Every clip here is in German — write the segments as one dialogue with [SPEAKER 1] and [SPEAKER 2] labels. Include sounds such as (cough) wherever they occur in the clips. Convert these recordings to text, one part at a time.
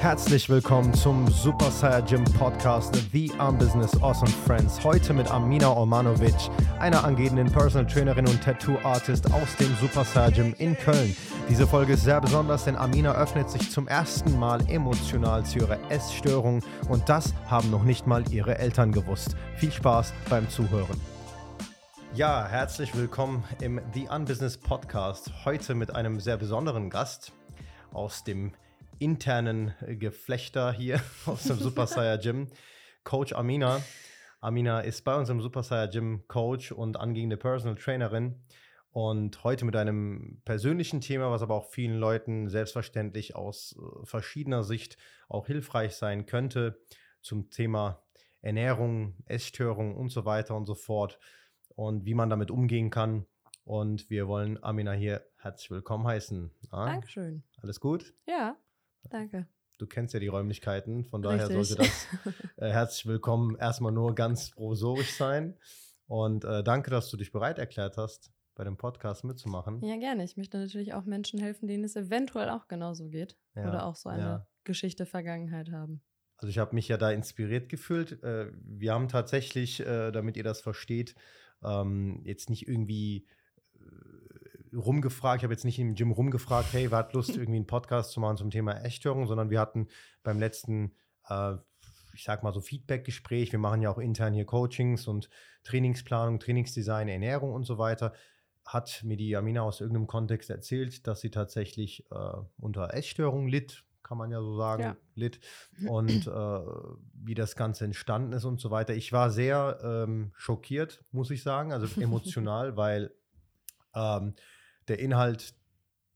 [SPEAKER 1] Herzlich willkommen zum Super Saiyan Gym Podcast The Arm Business Awesome Friends. Heute mit Amina Ormanovic, einer angehenden Personal Trainerin und Tattoo Artist aus dem Super Saiyan Gym in Köln. Diese Folge ist sehr besonders, denn Amina öffnet sich zum ersten Mal emotional zu ihrer Essstörung und das haben noch nicht mal ihre Eltern gewusst. Viel Spaß beim Zuhören. Ja, herzlich willkommen im The Unbusiness Podcast. Heute mit einem sehr besonderen Gast aus dem internen Geflechter hier (laughs) aus dem Super Saiyan Gym, Coach Amina. Amina ist bei uns im Super Saiyan Gym Coach und angehende Personal Trainerin. Und heute mit einem persönlichen Thema, was aber auch vielen Leuten selbstverständlich aus äh, verschiedener Sicht auch hilfreich sein könnte, zum Thema Ernährung, Essstörung und so weiter und so fort und wie man damit umgehen kann. Und wir wollen Amina hier herzlich willkommen heißen.
[SPEAKER 2] Ah, Dankeschön.
[SPEAKER 1] Alles gut?
[SPEAKER 2] Ja, danke.
[SPEAKER 1] Du kennst ja die Räumlichkeiten, von daher Richtig. sollte das (laughs) äh, herzlich willkommen erstmal nur ganz provisorisch sein. Und äh, danke, dass du dich bereit erklärt hast, bei dem Podcast mitzumachen.
[SPEAKER 2] Ja, gerne. Ich möchte natürlich auch Menschen helfen, denen es eventuell auch genauso geht ja, oder auch so eine ja. Geschichte Vergangenheit haben.
[SPEAKER 1] Also ich habe mich ja da inspiriert gefühlt. Äh, wir haben tatsächlich, äh, damit ihr das versteht, ähm, jetzt nicht irgendwie äh, rumgefragt, ich habe jetzt nicht im Gym rumgefragt, hey, wer hat Lust, (laughs) irgendwie einen Podcast zu machen zum Thema Essstörung, sondern wir hatten beim letzten, äh, ich sag mal so Feedback-Gespräch, wir machen ja auch intern hier Coachings und Trainingsplanung, Trainingsdesign, Ernährung und so weiter, hat mir die Amina aus irgendeinem Kontext erzählt, dass sie tatsächlich äh, unter Essstörung litt, kann man ja so sagen, ja. litt (clears throat) und äh, wie das Ganze entstanden ist und so weiter. Ich war sehr ähm, schockiert, muss ich sagen, also (laughs) emotional, weil ähm, der Inhalt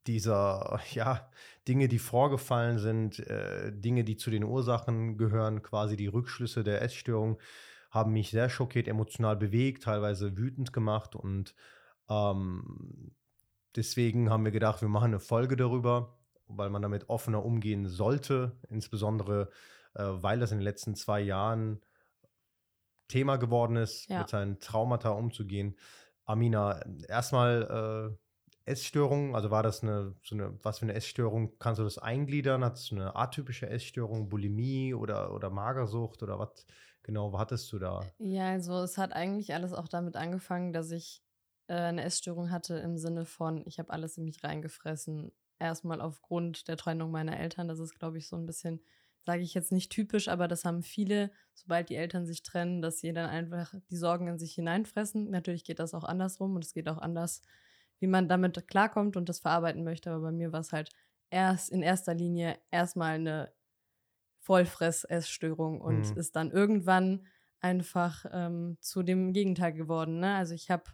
[SPEAKER 1] dieser (laughs) ja, Dinge, die vorgefallen sind, äh, Dinge, die zu den Ursachen gehören, quasi die Rückschlüsse der Essstörung, haben mich sehr schockiert, emotional bewegt, teilweise wütend gemacht und ähm, deswegen haben wir gedacht, wir machen eine Folge darüber weil man damit offener umgehen sollte, insbesondere äh, weil das in den letzten zwei Jahren Thema geworden ist, ja. mit seinen Traumata umzugehen. Amina, erstmal äh, Essstörung, also war das eine, so eine, was für eine Essstörung, kannst du das eingliedern? Hat es eine atypische Essstörung, Bulimie oder, oder Magersucht oder was genau hattest du da?
[SPEAKER 2] Ja, also es hat eigentlich alles auch damit angefangen, dass ich äh, eine Essstörung hatte im Sinne von, ich habe alles in mich reingefressen erstmal aufgrund der Trennung meiner Eltern. Das ist, glaube ich, so ein bisschen, sage ich jetzt nicht typisch, aber das haben viele, sobald die Eltern sich trennen, dass sie dann einfach die Sorgen in sich hineinfressen. Natürlich geht das auch andersrum und es geht auch anders, wie man damit klarkommt und das verarbeiten möchte. Aber bei mir war es halt erst in erster Linie erstmal eine Vollfress-Essstörung und mhm. ist dann irgendwann einfach ähm, zu dem Gegenteil geworden. Ne? Also ich habe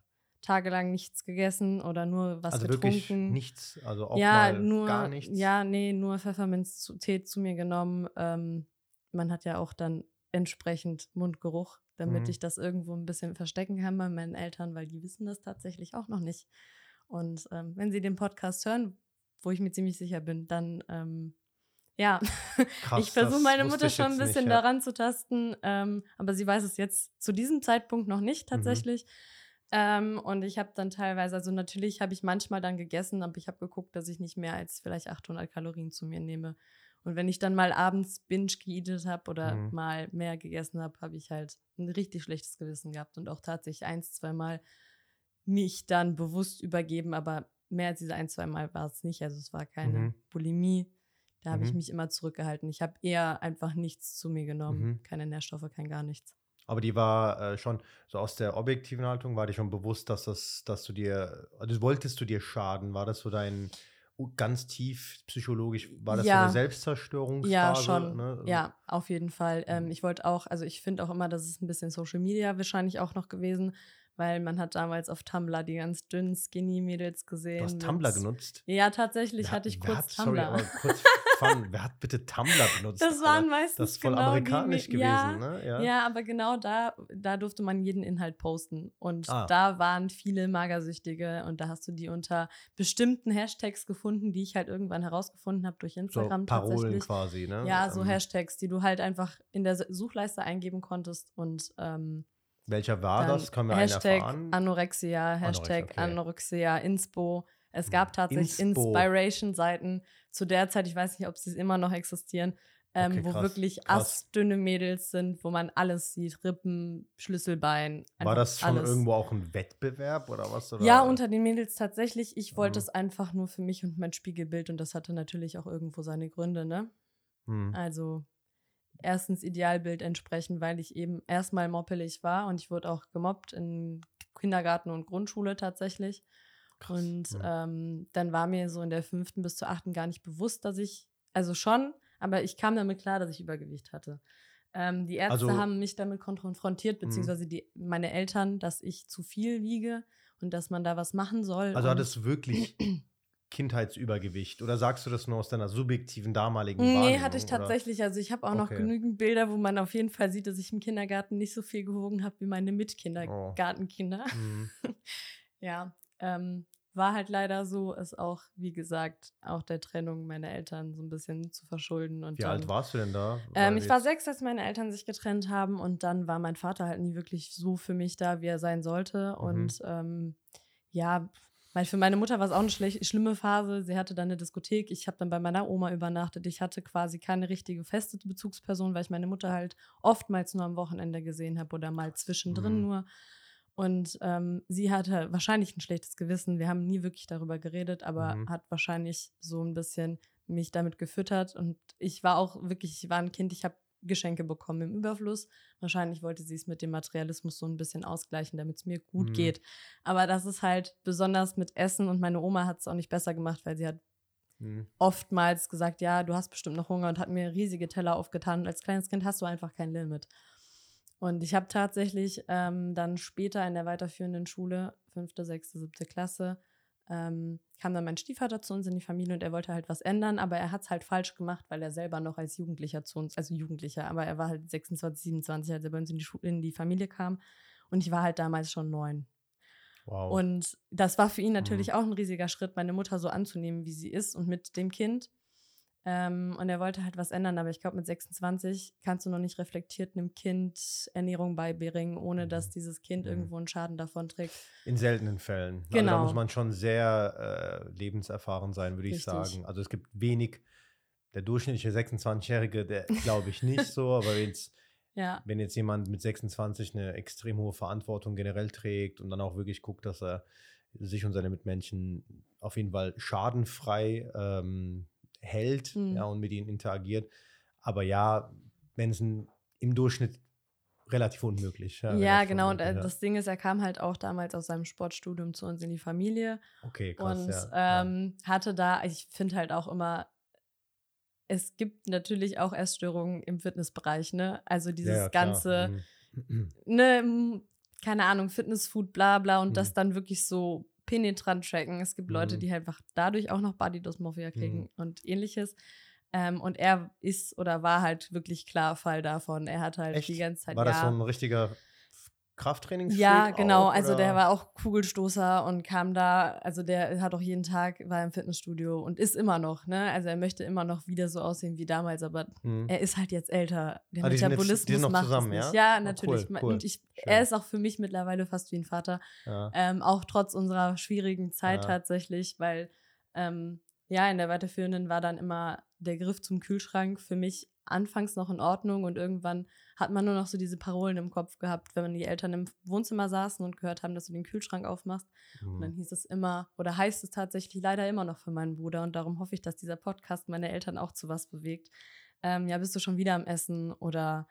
[SPEAKER 2] tagelang nichts gegessen oder nur was also getrunken. Wirklich
[SPEAKER 1] nichts, also auch
[SPEAKER 2] ja,
[SPEAKER 1] mal
[SPEAKER 2] nur,
[SPEAKER 1] gar nichts.
[SPEAKER 2] Ja, nee, nur Pfefferminztee zu mir genommen. Ähm, man hat ja auch dann entsprechend Mundgeruch, damit mhm. ich das irgendwo ein bisschen verstecken kann bei meinen Eltern, weil die wissen das tatsächlich auch noch nicht. Und ähm, wenn sie den Podcast hören, wo ich mir ziemlich sicher bin, dann ähm, ja, (laughs) Krass, ich versuche meine Mutter schon ein bisschen nicht, ja. daran zu tasten, ähm, aber sie weiß es jetzt zu diesem Zeitpunkt noch nicht mhm. tatsächlich. Mhm. Ähm, und ich habe dann teilweise, also natürlich habe ich manchmal dann gegessen, aber ich habe geguckt, dass ich nicht mehr als vielleicht 800 Kalorien zu mir nehme. Und wenn ich dann mal abends binge geeatet habe oder mhm. mal mehr gegessen habe, habe ich halt ein richtig schlechtes Gewissen gehabt und auch tatsächlich eins, zweimal mich dann bewusst übergeben, aber mehr als diese ein, zwei Mal war es nicht. Also es war keine mhm. Bulimie. Da habe mhm. ich mich immer zurückgehalten. Ich habe eher einfach nichts zu mir genommen. Mhm. Keine Nährstoffe, kein gar nichts.
[SPEAKER 1] Aber die war äh, schon so aus der objektiven Haltung, war dir schon bewusst, dass das, dass du dir, also wolltest du dir schaden? War das so dein ganz tief psychologisch, war das ja. so eine Selbstzerstörungsphase?
[SPEAKER 2] Ja, schon. Ne? Also ja, auf jeden Fall. Ähm, mhm. ich wollte auch, also ich finde auch immer, das ist ein bisschen Social Media wahrscheinlich auch noch gewesen, weil man hat damals auf Tumblr die ganz dünnen Skinny-Mädels gesehen. Du
[SPEAKER 1] hast Tumblr genutzt?
[SPEAKER 2] Ja, tatsächlich wer, hatte ich kurz hat, Tumblr.
[SPEAKER 1] Sorry, (laughs) kurz fun, wer hat bitte Tumblr benutzt?
[SPEAKER 2] Das waren Alter? meistens
[SPEAKER 1] Das ist voll genau amerikanisch die, gewesen,
[SPEAKER 2] ja,
[SPEAKER 1] ne?
[SPEAKER 2] Ja. ja, aber genau da, da durfte man jeden Inhalt posten. Und ah. da waren viele Magersüchtige und da hast du die unter bestimmten Hashtags gefunden, die ich halt irgendwann herausgefunden habe durch Instagram
[SPEAKER 1] so Parolen quasi, ne?
[SPEAKER 2] Ja, so ähm. Hashtags, die du halt einfach in der Suchleiste eingeben konntest und ähm,
[SPEAKER 1] welcher war das? Können wir
[SPEAKER 2] Hashtag
[SPEAKER 1] erfahren?
[SPEAKER 2] Anorexia, Hashtag Anorexia, okay. Anorexia Inspo. Es gab tatsächlich Inspiration-Seiten zu der Zeit, ich weiß nicht, ob sie immer noch existieren, ähm, okay, wo wirklich astdünne Mädels sind, wo man alles sieht, Rippen, Schlüsselbein.
[SPEAKER 1] War das schon alles. irgendwo auch ein Wettbewerb oder was? Oder?
[SPEAKER 2] Ja, unter den Mädels tatsächlich. Ich wollte mhm. es einfach nur für mich und mein Spiegelbild und das hatte natürlich auch irgendwo seine Gründe, ne? Mhm. Also erstens Idealbild entsprechen, weil ich eben erstmal moppelig war und ich wurde auch gemobbt in Kindergarten und Grundschule tatsächlich. Krass, und ja. ähm, dann war mir so in der fünften bis zur achten gar nicht bewusst, dass ich, also schon, aber ich kam damit klar, dass ich Übergewicht hatte. Ähm, die Ärzte also, haben mich damit konfrontiert, mhm. beziehungsweise die, meine Eltern, dass ich zu viel wiege und dass man da was machen soll.
[SPEAKER 1] Also hat es wirklich (clears throat) Kindheitsübergewicht oder sagst du das nur aus deiner subjektiven damaligen
[SPEAKER 2] nee, Wahrnehmung? Nee, hatte ich tatsächlich. Oder? Also ich habe auch noch genügend Bilder, wo man auf jeden Fall sieht, dass ich im Kindergarten nicht so viel gewogen habe wie meine Mitkindergartenkinder. Oh. Mhm. (laughs) ja, ähm, war halt leider so, ist auch, wie gesagt, auch der Trennung meiner Eltern so ein bisschen zu verschulden. Und
[SPEAKER 1] wie
[SPEAKER 2] dann,
[SPEAKER 1] alt warst du denn da?
[SPEAKER 2] Ähm, ich war sechs, als meine Eltern sich getrennt haben und dann war mein Vater halt nie wirklich so für mich da, wie er sein sollte. Mhm. Und ähm, ja, für meine Mutter war es auch eine schlimme Phase. Sie hatte dann eine Diskothek. Ich habe dann bei meiner Oma übernachtet. Ich hatte quasi keine richtige feste Bezugsperson, weil ich meine Mutter halt oftmals nur am Wochenende gesehen habe oder mal zwischendrin mhm. nur. Und ähm, sie hatte wahrscheinlich ein schlechtes Gewissen. Wir haben nie wirklich darüber geredet, aber mhm. hat wahrscheinlich so ein bisschen mich damit gefüttert. Und ich war auch wirklich, ich war ein Kind, ich habe Geschenke bekommen im Überfluss. Wahrscheinlich wollte sie es mit dem Materialismus so ein bisschen ausgleichen, damit es mir gut mhm. geht. Aber das ist halt besonders mit Essen und meine Oma hat es auch nicht besser gemacht, weil sie hat mhm. oftmals gesagt, ja, du hast bestimmt noch Hunger und hat mir riesige Teller aufgetan. Und als kleines Kind hast du einfach kein Limit. Und ich habe tatsächlich ähm, dann später in der weiterführenden Schule, fünfte, sechste, siebte Klasse, ähm, kam dann mein Stiefvater zu uns in die Familie und er wollte halt was ändern, aber er hat es halt falsch gemacht, weil er selber noch als Jugendlicher zu uns, also Jugendlicher, aber er war halt 26, 27, als er bei uns in die, Schule, in die Familie kam. Und ich war halt damals schon neun. Wow. Und das war für ihn natürlich mhm. auch ein riesiger Schritt, meine Mutter so anzunehmen, wie sie ist und mit dem Kind. Ähm, und er wollte halt was ändern, aber ich glaube, mit 26 kannst du noch nicht reflektiert einem Kind Ernährung beibringen, ohne mhm. dass dieses Kind mhm. irgendwo einen Schaden davon trägt.
[SPEAKER 1] In seltenen Fällen. Genau. Also da genau. muss man schon sehr äh, lebenserfahren sein, würde ich sagen. Also es gibt wenig, der durchschnittliche 26-Jährige, der (laughs) glaube ich nicht so, aber jetzt, ja. wenn jetzt jemand mit 26 eine extrem hohe Verantwortung generell trägt und dann auch wirklich guckt, dass er sich und seine Mitmenschen auf jeden Fall schadenfrei ähm, hält mhm. ja, und mit ihnen interagiert. Aber ja, Menschen im Durchschnitt relativ unmöglich.
[SPEAKER 2] Ja, ja genau. Und äh, das Ding ist, er kam halt auch damals aus seinem Sportstudium zu uns in die Familie.
[SPEAKER 1] Okay, krass.
[SPEAKER 2] Und ja, ähm, ja. hatte da, ich finde halt auch immer, es gibt natürlich auch Essstörungen im Fitnessbereich, ne? Also dieses ganze, mhm. ne, keine Ahnung, Fitnessfood, bla bla und mhm. das dann wirklich so penetrant tracken. Es gibt Leute, mhm. die einfach dadurch auch noch Body Dysmorphia kriegen mhm. und ähnliches. Ähm, und er ist oder war halt wirklich klar Fall davon. Er hat halt Echt? die ganze Zeit.
[SPEAKER 1] War das ja, so ein richtiger Krafttrainings
[SPEAKER 2] Ja, genau. Auch, also der war auch Kugelstoßer und kam da, also der hat auch jeden Tag, war im Fitnessstudio und ist immer noch, ne? Also er möchte immer noch wieder so aussehen wie damals, aber mhm. er ist halt jetzt älter. Der ah, Metabolismus die sind jetzt, die sind macht zusammen, es nicht. Ja, ja natürlich. Oh, cool, cool. Und ich, er ist auch für mich mittlerweile fast wie ein Vater. Ja. Ähm, auch trotz unserer schwierigen Zeit ja. tatsächlich, weil ähm, ja, in der weiterführenden war dann immer der Griff zum Kühlschrank für mich anfangs noch in Ordnung und irgendwann hat man nur noch so diese Parolen im Kopf gehabt, wenn die Eltern im Wohnzimmer saßen und gehört haben, dass du den Kühlschrank aufmachst. Mhm. Und dann mhm. hieß es immer, oder heißt es tatsächlich leider immer noch für meinen Bruder und darum hoffe ich, dass dieser Podcast meine Eltern auch zu was bewegt. Ähm, ja, bist du schon wieder am Essen oder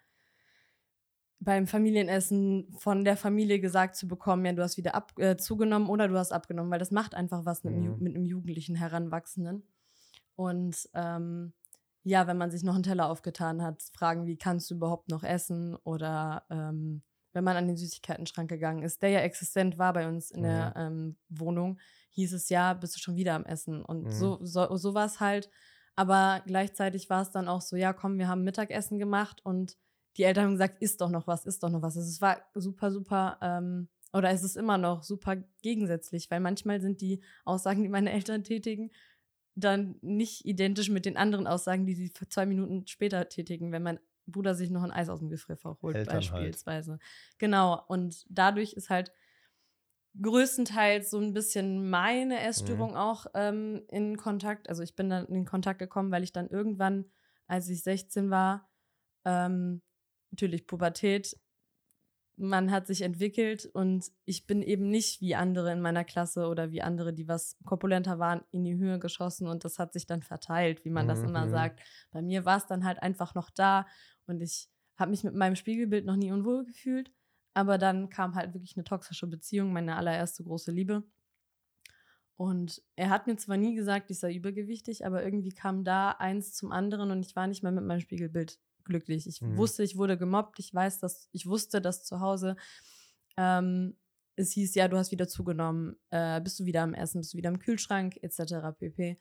[SPEAKER 2] beim Familienessen von der Familie gesagt zu bekommen, ja, du hast wieder ab, äh, zugenommen oder du hast abgenommen, weil das macht einfach was mit, mhm. mit einem jugendlichen Heranwachsenden. Und ähm, ja, wenn man sich noch einen Teller aufgetan hat, fragen, wie kannst du überhaupt noch essen? Oder ähm, wenn man an den Süßigkeiten-Schrank gegangen ist, der ja existent war bei uns in mhm. der ähm, Wohnung, hieß es ja, bist du schon wieder am Essen. Und mhm. so, so, so war es halt. Aber gleichzeitig war es dann auch so, ja, komm, wir haben Mittagessen gemacht und die Eltern haben gesagt, isst doch noch was, isst doch noch was. Also es war super, super, ähm, oder es ist immer noch super gegensätzlich, weil manchmal sind die Aussagen, die meine Eltern tätigen, dann nicht identisch mit den anderen Aussagen, die sie zwei Minuten später tätigen, wenn mein Bruder sich noch ein Eis aus dem Gefrierfach holt, Eltern beispielsweise. Halt. Genau. Und dadurch ist halt größtenteils so ein bisschen meine Essstörung mhm. auch ähm, in Kontakt. Also ich bin dann in Kontakt gekommen, weil ich dann irgendwann als ich 16 war. Ähm, natürlich Pubertät. Man hat sich entwickelt und ich bin eben nicht wie andere in meiner Klasse oder wie andere, die was korpulenter waren, in die Höhe geschossen und das hat sich dann verteilt, wie man das immer
[SPEAKER 1] Mhm.
[SPEAKER 2] sagt. Bei mir war es dann halt einfach noch da und ich habe mich mit meinem Spiegelbild noch nie unwohl gefühlt. Aber dann kam halt wirklich eine toxische Beziehung, meine allererste große Liebe. Und er hat mir zwar nie gesagt, ich sei übergewichtig, aber irgendwie kam da eins zum anderen und ich war nicht mehr mit meinem Spiegelbild glücklich. Ich
[SPEAKER 1] Mhm.
[SPEAKER 2] wusste, ich wurde gemobbt. Ich weiß, dass ich wusste, dass zu Hause ähm, es hieß, ja, du hast wieder zugenommen, äh, bist du wieder am Essen, bist du wieder im Kühlschrank, etc. pp.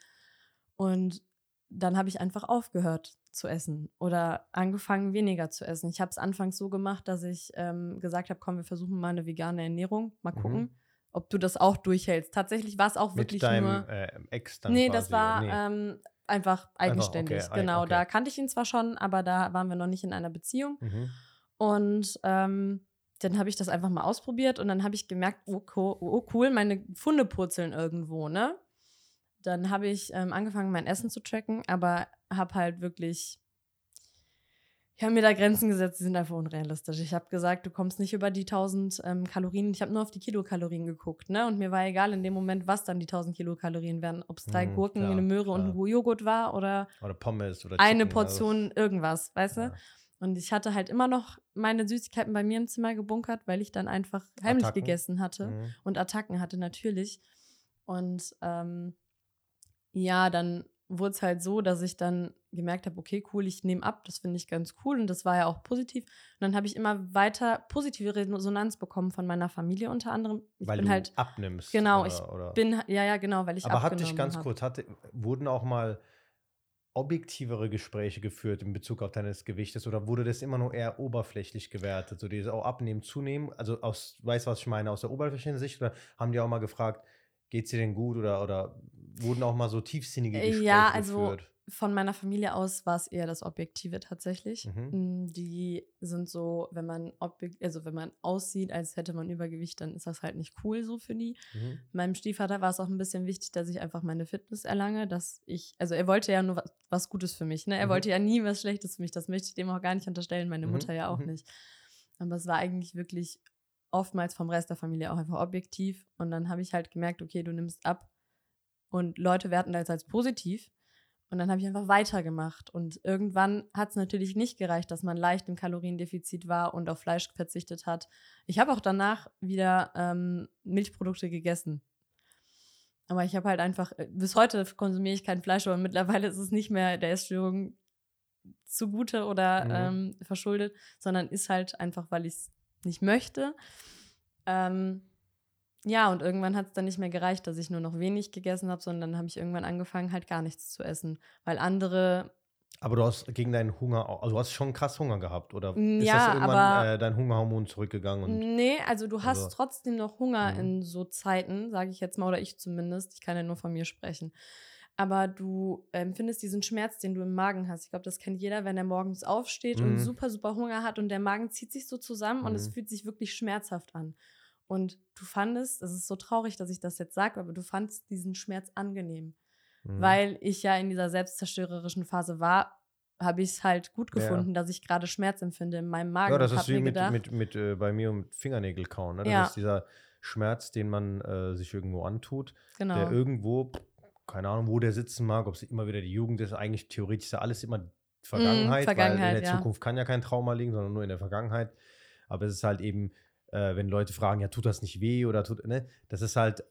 [SPEAKER 2] Und dann habe ich einfach aufgehört zu essen oder angefangen weniger zu essen. Ich habe es anfangs so gemacht, dass ich ähm, gesagt habe, komm, wir versuchen mal eine vegane Ernährung, mal
[SPEAKER 1] Mhm.
[SPEAKER 2] gucken, ob du das auch durchhältst. Tatsächlich war es auch
[SPEAKER 1] Mit
[SPEAKER 2] wirklich
[SPEAKER 1] deinem
[SPEAKER 2] nur.
[SPEAKER 1] äh, Ex dann
[SPEAKER 2] Nee,
[SPEAKER 1] quasi,
[SPEAKER 2] das war?
[SPEAKER 1] Nee.
[SPEAKER 2] ähm, einfach eigenständig.
[SPEAKER 1] okay, ei-
[SPEAKER 2] genau,
[SPEAKER 1] okay.
[SPEAKER 2] da kannte ich ihn zwar schon, aber da waren wir noch nicht in einer Beziehung.
[SPEAKER 1] Mhm.
[SPEAKER 2] Und ähm, dann habe ich das einfach mal ausprobiert und dann habe ich gemerkt, oh, oh cool, meine Funde purzeln irgendwo, ne? Dann habe ich ähm, angefangen, mein Essen zu tracken, aber habe halt wirklich, ich habe mir da Grenzen gesetzt, die sind einfach unrealistisch. Ich habe gesagt, du kommst nicht über die 1000 ähm, Kalorien. Ich habe nur auf die Kilokalorien geguckt, ne? Und mir war egal in dem Moment, was dann die 1000 Kilokalorien wären. Ob es drei
[SPEAKER 1] Mhm,
[SPEAKER 2] Gurken,
[SPEAKER 1] klar,
[SPEAKER 2] eine Möhre und
[SPEAKER 1] klar.
[SPEAKER 2] ein Joghurt war oder
[SPEAKER 1] Oder Pommes oder
[SPEAKER 2] eine
[SPEAKER 1] Chicken, also-
[SPEAKER 2] Portion irgendwas, weißt du?
[SPEAKER 1] Ja.
[SPEAKER 2] Und ich hatte halt immer noch meine Süßigkeiten bei mir im Zimmer gebunkert, weil ich dann einfach heimlich
[SPEAKER 1] Attacken.
[SPEAKER 2] gegessen hatte
[SPEAKER 1] Mhm.
[SPEAKER 2] und Attacken hatte natürlich. Und ähm, ja, dann wurde es halt so, dass ich dann gemerkt habe, okay, cool, ich nehme ab, das finde ich ganz cool und das war ja auch positiv. Und dann habe ich immer weiter positive Resonanz bekommen von meiner Familie unter anderem. Ich
[SPEAKER 1] Weil
[SPEAKER 2] bin
[SPEAKER 1] du
[SPEAKER 2] halt,
[SPEAKER 1] abnimmst.
[SPEAKER 2] genau,
[SPEAKER 1] oder,
[SPEAKER 2] ich
[SPEAKER 1] oder?
[SPEAKER 2] bin, ja, ja, genau, weil ich
[SPEAKER 1] Aber hat
[SPEAKER 2] abgenommen
[SPEAKER 1] dich ganz
[SPEAKER 2] hab.
[SPEAKER 1] kurz, hatte, wurden auch mal objektivere Gespräche geführt in Bezug auf deines Gewichtes oder wurde das immer nur eher oberflächlich gewertet? So dieses auch abnehmen, zunehmen? Also aus, weißt du, was ich meine, aus der oberflächlichen Sicht? Oder haben die auch mal gefragt, geht's dir denn gut? Oder, oder wurden auch mal so tiefsinnige
[SPEAKER 2] Äh,
[SPEAKER 1] Gespräche
[SPEAKER 2] ja, also
[SPEAKER 1] geführt?
[SPEAKER 2] von meiner Familie aus war es eher das Objektive tatsächlich.
[SPEAKER 1] Mhm.
[SPEAKER 2] Mm, Die sind so, wenn man also wenn man aussieht, als hätte man Übergewicht, dann ist das halt nicht cool so für die.
[SPEAKER 1] Mhm.
[SPEAKER 2] Meinem Stiefvater war es auch ein bisschen wichtig, dass ich einfach meine Fitness erlange, dass ich, also er wollte ja nur was, was Gutes für mich, ne? Er
[SPEAKER 1] Mhm.
[SPEAKER 2] wollte ja nie was Schlechtes für mich. Das möchte ich dem auch gar nicht unterstellen, meine
[SPEAKER 1] Mhm,
[SPEAKER 2] Mutter ja auch
[SPEAKER 1] mhm.
[SPEAKER 2] nicht. Aber es war eigentlich wirklich oftmals vom Rest der Familie auch einfach objektiv. Und dann habe ich halt gemerkt, okay, du nimmst ab und Leute werten das als positiv. Und dann habe ich einfach weitergemacht. Und irgendwann hat es natürlich nicht gereicht, dass man leicht im Kaloriendefizit war und auf Fleisch verzichtet hat. Ich habe auch danach wieder ähm, Milchprodukte gegessen. Aber ich habe halt einfach, äh, bis heute konsumiere ich kein Fleisch, aber mittlerweile ist es nicht mehr der Essstörung zugute oder
[SPEAKER 1] Mhm.
[SPEAKER 2] ähm, verschuldet, sondern ist halt einfach, weil ich es nicht möchte. Ähm, ja, und irgendwann hat es dann nicht mehr gereicht, dass ich nur noch wenig gegessen habe, sondern dann habe ich irgendwann angefangen, halt gar nichts zu essen. Weil andere,
[SPEAKER 1] Aber du hast gegen deinen Hunger, auch- also du hast schon krass Hunger gehabt, oder ist
[SPEAKER 2] ja,
[SPEAKER 1] das irgendwann
[SPEAKER 2] aber-
[SPEAKER 1] äh, dein Hungerhormon zurückgegangen? Und,
[SPEAKER 2] nee, also du hast
[SPEAKER 1] also-
[SPEAKER 2] trotzdem noch Hunger
[SPEAKER 1] Mhm.
[SPEAKER 2] in so Zeiten, sage ich jetzt mal, oder ich zumindest. Ich kann ja nur von mir sprechen. Aber du empfindest diesen Schmerz, den du im Magen hast. Ich glaube, das kennt jeder, wenn er morgens aufsteht und
[SPEAKER 1] Mhm.
[SPEAKER 2] super, super Hunger hat und der Magen zieht sich so zusammen und es
[SPEAKER 1] Mhm.
[SPEAKER 2] fühlt sich wirklich schmerzhaft an. Und du fandest, es ist so traurig, dass ich das jetzt sage, aber du fandest diesen Schmerz angenehm.
[SPEAKER 1] Mhm.
[SPEAKER 2] Weil ich ja in dieser selbstzerstörerischen Phase war, habe ich es halt gut
[SPEAKER 1] Ja.
[SPEAKER 2] gefunden, dass ich gerade Schmerz empfinde in meinem Magen.
[SPEAKER 1] Ja, das ist wie mit,
[SPEAKER 2] gedacht,
[SPEAKER 1] mit, mit äh, bei mir und Fingernägel kauen. Ne? Das
[SPEAKER 2] Ja.
[SPEAKER 1] ist dieser Schmerz, den man äh, sich irgendwo antut,
[SPEAKER 2] genau.
[SPEAKER 1] der irgendwo, keine Ahnung, wo der sitzen mag, ob es immer wieder die Jugend ist, eigentlich theoretisch ist ja alles immer Vergangenheit, weil in
[SPEAKER 2] Vergangenheit,
[SPEAKER 1] der
[SPEAKER 2] ja.
[SPEAKER 1] Zukunft kann ja kein Trauma liegen, sondern nur in der Vergangenheit. Aber es ist halt eben, äh, wenn Leute fragen, ja, tut das nicht weh oder tut, ne, das ist halt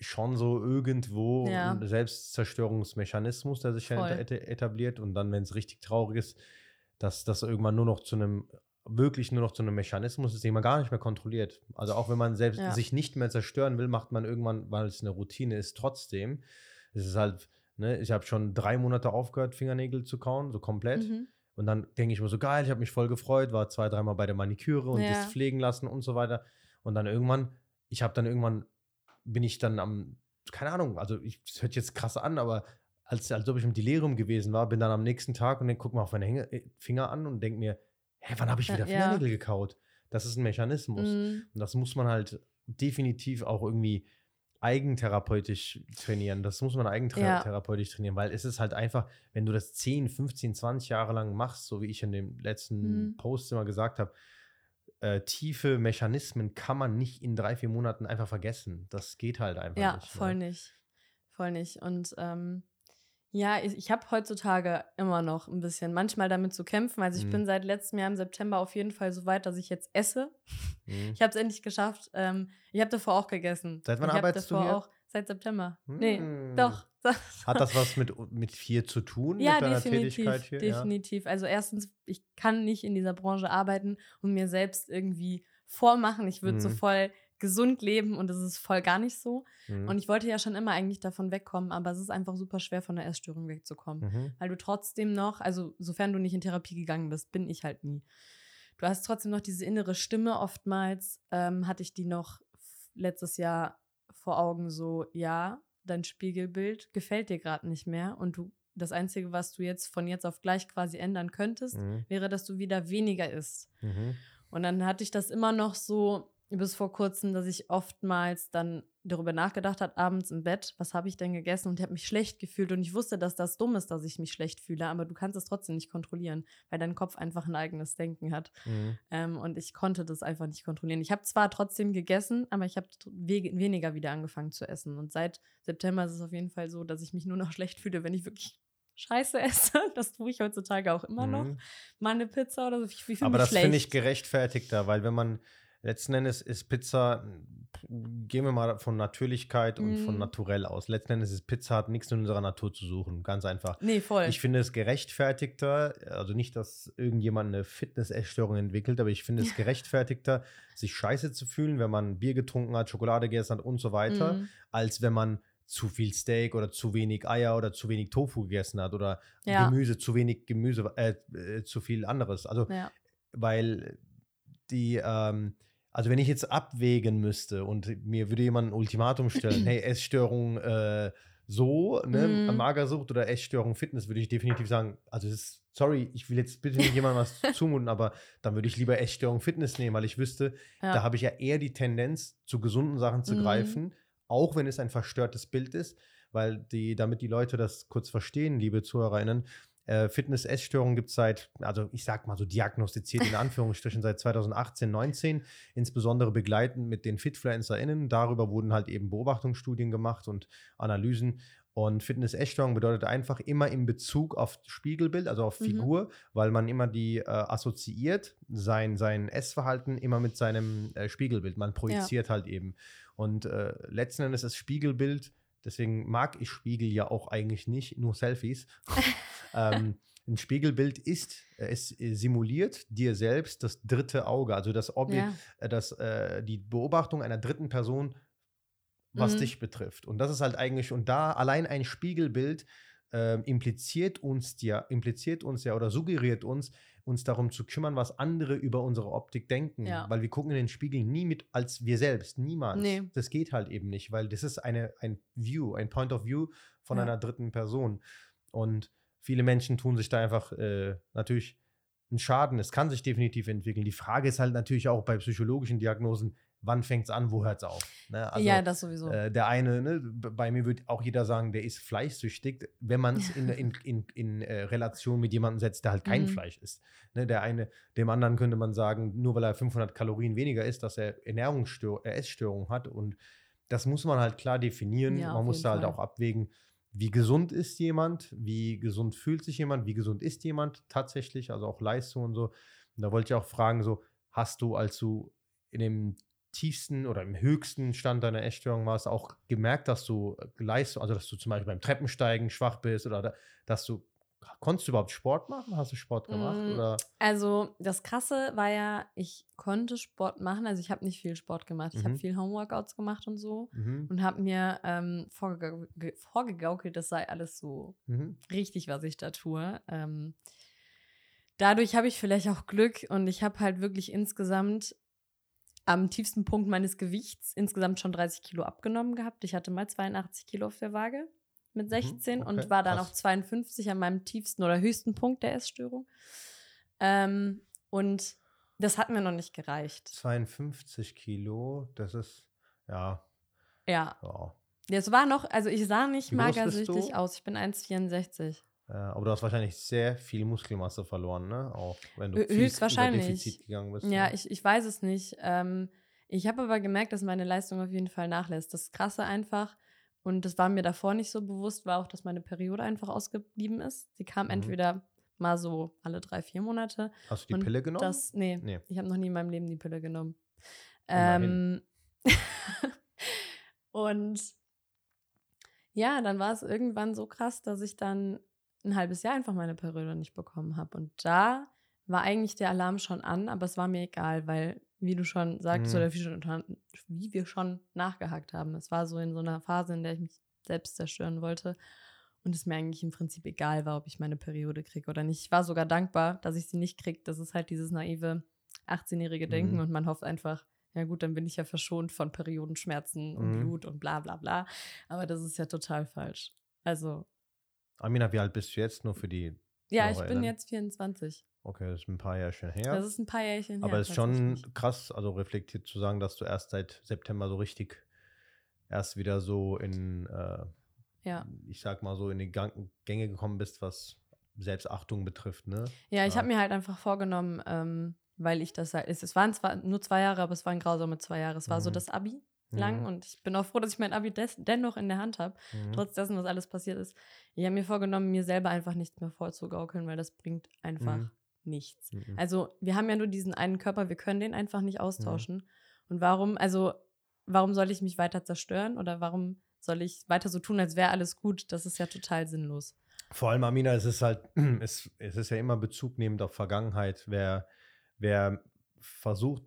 [SPEAKER 1] schon so irgendwo
[SPEAKER 2] Ja.
[SPEAKER 1] ein Selbstzerstörungsmechanismus, der sich ja etabliert und dann, wenn es richtig traurig ist, dass das irgendwann nur noch zu einem wirklich nur noch zu einem Mechanismus ist, den man gar nicht mehr kontrolliert. Also auch wenn man selbst
[SPEAKER 2] Ja.
[SPEAKER 1] sich nicht mehr zerstören will, macht man irgendwann, weil es eine Routine ist, trotzdem. Es ist halt, ne, ich habe schon drei Monate aufgehört, Fingernägel zu kauen, so komplett.
[SPEAKER 2] Mhm.
[SPEAKER 1] Und dann denke ich mir so, geil, ich habe mich voll gefreut, war zwei, dreimal bei der Maniküre und
[SPEAKER 2] Ja.
[SPEAKER 1] das pflegen lassen und so weiter. Und dann irgendwann, ich habe dann irgendwann, bin ich dann am, keine Ahnung, also ich, das hört jetzt krass an, aber als, als ob ich im Delirium gewesen war, bin dann am nächsten Tag und dann guck mal auf meine Hänge, äh, Finger an und denke mir, hä, wann habe ich
[SPEAKER 2] Ja,
[SPEAKER 1] wieder
[SPEAKER 2] ja.
[SPEAKER 1] Fingernägel gekaut? Das ist ein Mechanismus.
[SPEAKER 2] Mhm.
[SPEAKER 1] Und das muss man halt definitiv auch irgendwie eigentherapeutisch trainieren. Das muss man eigentherapeutisch ja. trainieren, weil es ist halt einfach, wenn du das 10, 15, 20 Jahre lang machst, so wie ich in dem letzten mhm. Post immer gesagt habe, äh, tiefe Mechanismen kann man nicht in drei, vier Monaten einfach vergessen. Das geht halt einfach
[SPEAKER 2] ja,
[SPEAKER 1] nicht.
[SPEAKER 2] Ja, voll ne? nicht. Voll nicht. Und ähm, ja, ich, ich habe heutzutage immer noch ein bisschen manchmal damit zu kämpfen. Also ich mhm. bin seit letztem Jahr im September auf jeden Fall so weit, dass ich jetzt esse. Mhm. Ich habe es endlich geschafft. Ähm, ich habe davor auch gegessen.
[SPEAKER 1] Seit wann ich arbeitest du hier? Auch,
[SPEAKER 2] seit September. Mhm. Nee, doch. (laughs)
[SPEAKER 1] Hat das was mit, mit viel zu tun?
[SPEAKER 2] Ja, mit deiner definitiv, Tätigkeit hier? definitiv. Ja? Also erstens, ich kann nicht in dieser Branche arbeiten und mir selbst irgendwie vormachen. Ich würde so mhm. voll gesund leben und es ist voll gar nicht so. Mhm. Und ich wollte ja schon immer eigentlich davon wegkommen, aber es ist einfach super schwer, von der Essstörung wegzukommen. Mhm. Weil du trotzdem noch, also sofern du nicht in Therapie gegangen bist, bin ich halt nie. Du hast trotzdem noch diese innere Stimme. Oftmals ähm, hatte ich die noch letztes Jahr vor Augen so, ja, dein Spiegelbild gefällt dir gerade nicht mehr und du das Einzige, was du jetzt von jetzt auf gleich quasi ändern könntest, mhm. wäre, dass du wieder weniger isst. Mhm. Und dann hatte ich das immer noch so, bis vor kurzem, dass ich oftmals dann darüber nachgedacht habe, abends im Bett, was habe ich denn gegessen und ich habe mich schlecht gefühlt und ich wusste, dass das dumm ist, dass ich mich schlecht fühle, aber du kannst es trotzdem nicht kontrollieren, weil dein Kopf einfach ein eigenes Denken hat mhm. ähm, und ich konnte das einfach nicht kontrollieren. Ich habe zwar trotzdem gegessen, aber ich habe we weniger wieder angefangen zu essen und seit September ist es auf jeden Fall so, dass ich mich nur noch (laughs) schlecht fühle, wenn ich wirklich Scheiße esse. (laughs) Das tue ich heutzutage auch immer mhm. noch. Mal eine Pizza oder so.
[SPEAKER 1] Aber das finde ich gerechtfertigter, weil wenn man letzten Endes ist Pizza, gehen wir mal von Natürlichkeit und mm. von mhm. naturell aus. Letzten Endes ist Pizza hat nichts in unserer Natur zu suchen, ganz einfach.
[SPEAKER 2] Nee, voll.
[SPEAKER 1] Ich finde es gerechtfertigter, also nicht, dass irgendjemand eine Fitness-Essstörung entwickelt, aber ich finde es (laughs) gerechtfertigter, sich scheiße zu fühlen, wenn man Bier getrunken hat, Schokolade gegessen hat und so weiter, mm. als wenn man zu viel Steak oder zu wenig Eier oder zu wenig Tofu gegessen hat oder ja. Gemüse, zu wenig Gemüse, äh, äh, zu viel anderes. Also, ja. weil die, ähm, also wenn ich jetzt abwägen müsste und mir würde jemand ein Ultimatum stellen, hey, (clears throat) Essstörung äh, so, ne, mm. Magersucht oder Essstörung Fitness, würde ich definitiv sagen, also ist, sorry, ich will jetzt bitte nicht jemandem was (laughs) zumuten, aber dann würde ich lieber Essstörung Fitness nehmen, weil ich wüsste, ja. da habe ich ja eher die Tendenz, zu gesunden Sachen zu mm. greifen, auch wenn es ein verstörtes Bild ist, weil die, damit die Leute das kurz verstehen, liebe ZuhörerInnen, äh, Fitness-Essstörungen gibt es seit, also ich sag mal so diagnostiziert in Anführungsstrichen seit 2018, 19, insbesondere begleitend mit den FitfluencerInnen. Darüber wurden halt eben Beobachtungsstudien gemacht und Analysen. Und Fitness-Essstörung bedeutet einfach immer in Bezug auf Spiegelbild, also auf mhm. Figur, mhm. weil man immer die äh, assoziiert, sein, sein Essverhalten immer mit seinem äh, Spiegelbild. Man projiziert ja. halt eben. Und äh, letzten Endes das Spiegelbild Deswegen mag ich Spiegel ja auch eigentlich nicht, nur Selfies. (laughs) ähm, ein Spiegelbild ist, es simuliert dir selbst das dritte Auge, also das Objekt, ja. Äh, das, äh, die Beobachtung einer dritten Person, was mhm. dich betrifft. Und das ist halt eigentlich, und da allein ein Spiegelbild äh, impliziert uns ja, impliziert uns ja oder suggeriert uns, uns darum zu kümmern, was andere über unsere Optik denken. Ja. Weil wir gucken in den Spiegel nie mit als wir selbst, niemals. Nee. Das geht halt eben nicht, weil das ist eine, ein View, ein Point of View von ja. einer dritten Person. Und viele Menschen tun sich da einfach äh, natürlich einen Schaden. Es kann sich definitiv entwickeln. Die Frage ist halt natürlich auch bei psychologischen Diagnosen, wann fängt es an, wo hört es auf?
[SPEAKER 2] Ne? Also, ja, das sowieso.
[SPEAKER 1] Äh, der eine, ne, bei mir würde auch jeder sagen, der ist fleischsüchtig, wenn man es (laughs) in, in, in, in äh, Relation mit jemandem setzt, der halt kein mhm. Fleisch isst. Ne? Der eine, dem anderen könnte man sagen, nur weil er 500 Kalorien weniger isst, dass er Ernährungsstörung, äh, Essstörung hat. Und das muss man halt klar definieren. Ja, man muss da halt auch abwägen, wie gesund ist jemand, wie gesund fühlt sich jemand, wie gesund ist jemand tatsächlich, also auch Leistung und so. Und da wollte ich auch fragen, so, hast du, als du in dem tiefsten oder im höchsten Stand deiner Essstörung warst, auch gemerkt, dass du äh, Leistung, also dass du zum Beispiel beim Treppensteigen schwach bist oder dass du Konntest du überhaupt Sport machen? Hast du Sport gemacht? Mm, oder?
[SPEAKER 2] Also das Krasse war ja, ich konnte Sport machen. Also ich habe nicht viel Sport gemacht. Ich mhm. habe viel Homeworkouts gemacht und so mhm. und habe mir ähm, vorgegaukelt, vorgegaukelt, das sei alles so mhm. richtig, was ich da tue. Ähm, dadurch habe ich vielleicht auch Glück und ich habe halt wirklich insgesamt am tiefsten Punkt meines Gewichts insgesamt schon 30 Kilo abgenommen gehabt. Ich hatte mal 82 Kilo auf der Waage mit 16 mhm, okay, und war dann krass. auf 52 an meinem tiefsten oder höchsten Punkt der Essstörung. Ähm, und das hat mir noch nicht gereicht.
[SPEAKER 1] 52 Kilo, das ist, ja.
[SPEAKER 2] Ja. Es war noch, also ich sah nicht magersüchtig aus. Ich bin 1,64.
[SPEAKER 1] Äh, aber du hast wahrscheinlich sehr viel Muskelmasse verloren, ne? Auch wenn du
[SPEAKER 2] höchstwahrscheinlich.
[SPEAKER 1] Defizit gegangen bist.
[SPEAKER 2] Ja,
[SPEAKER 1] ne?
[SPEAKER 2] ich, ich weiß es nicht. Ähm, ich habe aber gemerkt, dass meine Leistung auf jeden Fall nachlässt. Das Krasse einfach, und das war mir davor nicht so bewusst, war auch, dass meine Periode einfach ausgeblieben ist. Sie kam
[SPEAKER 1] Mhm.
[SPEAKER 2] entweder mal so alle drei, vier Monate.
[SPEAKER 1] Hast du die Pille genommen?
[SPEAKER 2] Das, nee,
[SPEAKER 1] Nee.
[SPEAKER 2] ich habe noch nie in meinem Leben die Pille genommen. Ähm, (laughs) und ja, dann war es irgendwann so krass, dass ich dann ein halbes Jahr einfach meine Periode nicht bekommen habe. Und da war eigentlich der Alarm schon an, aber es war mir egal, weil, wie du schon sagst,
[SPEAKER 1] Mhm.
[SPEAKER 2] oder wie, schon, wie wir schon nachgehakt haben, es war so in so einer Phase, in der ich mich selbst zerstören wollte und es mir eigentlich im Prinzip egal war, ob ich meine Periode kriege oder nicht. Ich war sogar dankbar, dass ich sie nicht kriege. Das ist halt dieses naive 18-jährige Denken
[SPEAKER 1] Mhm.
[SPEAKER 2] und man hofft einfach, ja gut, dann bin ich ja verschont von Periodenschmerzen und
[SPEAKER 1] Mhm.
[SPEAKER 2] Blut und bla bla bla. Aber das ist ja total falsch. Also,
[SPEAKER 1] Amina, wie alt bist du jetzt? Nur für die.
[SPEAKER 2] ja, ich bin jetzt 24.
[SPEAKER 1] Okay, das ist ein paar Jahre schon her.
[SPEAKER 2] Das ist ein paar Jährchen
[SPEAKER 1] aber
[SPEAKER 2] her.
[SPEAKER 1] es ist schon krass, also reflektiert zu sagen, dass du erst seit September so richtig erst wieder so in, äh,
[SPEAKER 2] Ja.
[SPEAKER 1] ich sag mal so in die Gänge gekommen bist, was Selbstachtung betrifft, ne?
[SPEAKER 2] Ja, ich
[SPEAKER 1] Ja.
[SPEAKER 2] habe mir halt einfach vorgenommen, ähm, weil ich das halt, es, es waren zwar nur zwei Jahre, aber es waren grausame zwei Jahre. Es war so
[SPEAKER 1] Mhm.
[SPEAKER 2] das Abi lang
[SPEAKER 1] Mhm.
[SPEAKER 2] und ich bin auch froh, dass ich mein Abi des, dennoch in der Hand habe,
[SPEAKER 1] Mhm.
[SPEAKER 2] trotz dessen, was alles passiert ist. Ich habe mir vorgenommen, mir selber einfach nichts mehr vorzugaukeln, weil das bringt einfach
[SPEAKER 1] Mhm.
[SPEAKER 2] Nichts.
[SPEAKER 1] Mhm.
[SPEAKER 2] Also wir haben ja nur diesen einen Körper, wir können den einfach nicht austauschen. Und warum, also warum soll ich mich weiter zerstören oder warum soll ich weiter so tun, als wäre alles gut? Das ist ja total sinnlos.
[SPEAKER 1] Vor allem, Amina, es ist halt, (clears throat) es, es ist ja immer Bezug nehmend auf Vergangenheit. Wer, wer versucht,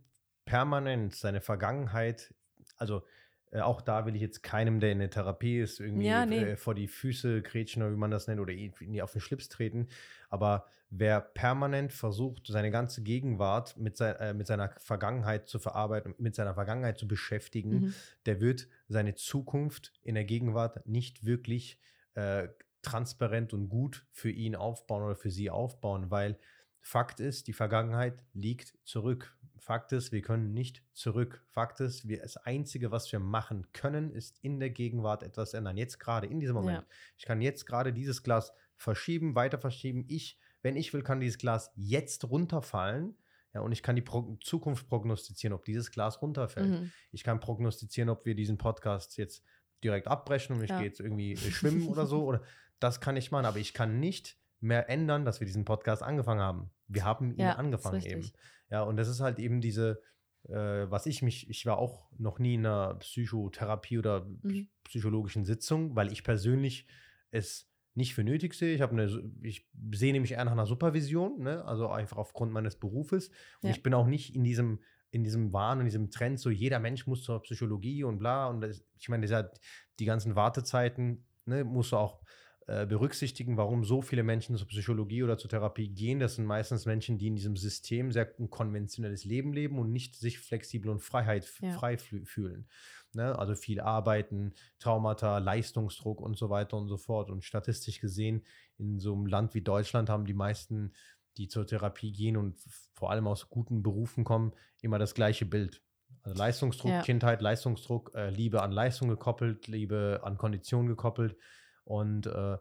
[SPEAKER 1] permanent seine Vergangenheit, also äh, auch da will ich jetzt keinem, der in der Therapie ist, irgendwie
[SPEAKER 2] Ja, nee.
[SPEAKER 1] äh, vor die Füße grätschen oder wie man das nennt oder irgendwie auf den Schlips treten. Aber wer permanent versucht, seine ganze Gegenwart mit, sei, äh, mit seiner Vergangenheit zu verarbeiten, mit seiner Vergangenheit zu beschäftigen,
[SPEAKER 2] Mhm.
[SPEAKER 1] der wird seine Zukunft in der Gegenwart nicht wirklich äh, transparent und gut für ihn aufbauen oder für sie aufbauen, weil Fakt ist, die Vergangenheit liegt zurück. Fakt ist, wir können nicht zurück. Fakt ist, wir, das Einzige, was wir machen können, ist in der Gegenwart etwas ändern. Jetzt gerade, in diesem Moment. Ich kann jetzt gerade dieses Glas verschieben, weiter verschieben. Ich, wenn ich will, kann dieses Glas jetzt runterfallen. Ja, und ich kann die Pro Zukunft prognostizieren, ob dieses Glas runterfällt.
[SPEAKER 2] Mhm.
[SPEAKER 1] Ich kann prognostizieren, ob wir diesen Podcast jetzt direkt abbrechen und ich
[SPEAKER 2] Ja.
[SPEAKER 1] gehe jetzt irgendwie äh, (laughs) schwimmen oder so. Oder das kann ich machen, aber ich kann nicht mehr ändern, dass wir diesen Podcast angefangen haben. Wir haben ihn
[SPEAKER 2] Ja,
[SPEAKER 1] angefangen eben. Ja, und das ist halt eben diese, äh, was ich mich, ich war auch noch nie in einer Psychotherapie oder
[SPEAKER 2] Mhm.
[SPEAKER 1] psychologischen Sitzung, weil ich persönlich es nicht für nötig sehe. Ich habe eine, ich sehe nämlich eher nach einer Supervision, ne? also einfach aufgrund meines Berufes. Und
[SPEAKER 2] Ja.
[SPEAKER 1] ich bin auch nicht in diesem, in diesem Wahn und diesem Trend, so jeder Mensch muss zur Psychologie und bla. Und das, ich meine, dieser, die ganzen Wartezeiten, ne, musst du auch äh, berücksichtigen, warum so viele Menschen zur Psychologie oder zur Therapie gehen. Das sind meistens Menschen, die in diesem System sehr konventionelles Leben leben und nicht sich flexibel und Freiheit,
[SPEAKER 2] Ja.
[SPEAKER 1] frei fü- fühlen. Ne? Also viel arbeiten, Traumata, Leistungsdruck und so weiter und so fort. Und statistisch gesehen, in so einem Land wie Deutschland haben die meisten, die zur Therapie gehen und vor allem aus guten Berufen kommen, immer das gleiche Bild. Also Leistungsdruck,
[SPEAKER 2] Ja.
[SPEAKER 1] Kindheit, Leistungsdruck, äh, Liebe an Leistung gekoppelt, Liebe an Kondition gekoppelt. Und äh,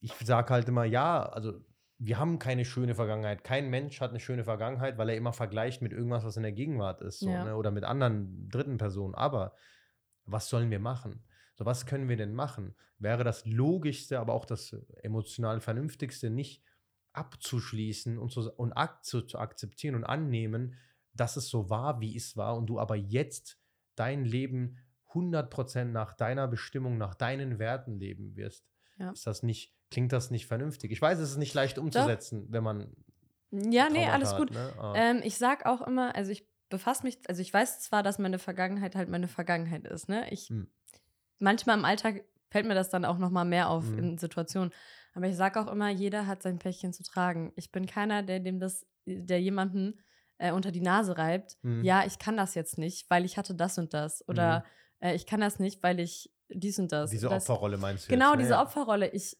[SPEAKER 1] ich sage halt immer, ja, also wir haben keine schöne Vergangenheit. Kein Mensch hat eine schöne Vergangenheit, weil er immer vergleicht mit irgendwas, was in der Gegenwart ist. So,
[SPEAKER 2] Ja.
[SPEAKER 1] ne? Oder mit anderen dritten Personen. Aber was sollen wir machen? So, was können wir denn machen? Wäre das Logischste, aber auch das emotional Vernünftigste, nicht abzuschließen und, zu, und ak zu, zu akzeptieren und annehmen, dass es so war, wie es war und du aber jetzt dein Leben 100% nach deiner Bestimmung, nach deinen Werten leben wirst.
[SPEAKER 2] Ja.
[SPEAKER 1] Ist das nicht, klingt das nicht vernünftig? Ich weiß, es ist nicht leicht umzusetzen, wenn man
[SPEAKER 2] Ja, nee,
[SPEAKER 1] Traumata
[SPEAKER 2] alles
[SPEAKER 1] hat,
[SPEAKER 2] gut.
[SPEAKER 1] ne? Aber-
[SPEAKER 2] Ähm, ich sag auch immer, also ich befasse mich, also ich weiß zwar, dass meine Vergangenheit halt meine Vergangenheit ist, ne? Ich
[SPEAKER 1] Hm.
[SPEAKER 2] manchmal im Alltag fällt mir das dann auch noch mal mehr auf
[SPEAKER 1] Mhm.
[SPEAKER 2] in Situationen, aber ich sag auch immer, jeder hat sein Päckchen zu tragen. Ich bin keiner, der dem das der jemanden äh, unter die Nase reibt.
[SPEAKER 1] Mhm.
[SPEAKER 2] Ja, ich kann das jetzt nicht, weil ich hatte das und das oder äh, ich kann das nicht, weil ich dies und das.
[SPEAKER 1] diese
[SPEAKER 2] das,
[SPEAKER 1] Opferrolle meinst du
[SPEAKER 2] Genau,
[SPEAKER 1] jetzt, ne?
[SPEAKER 2] diese. Opferrolle. Ich,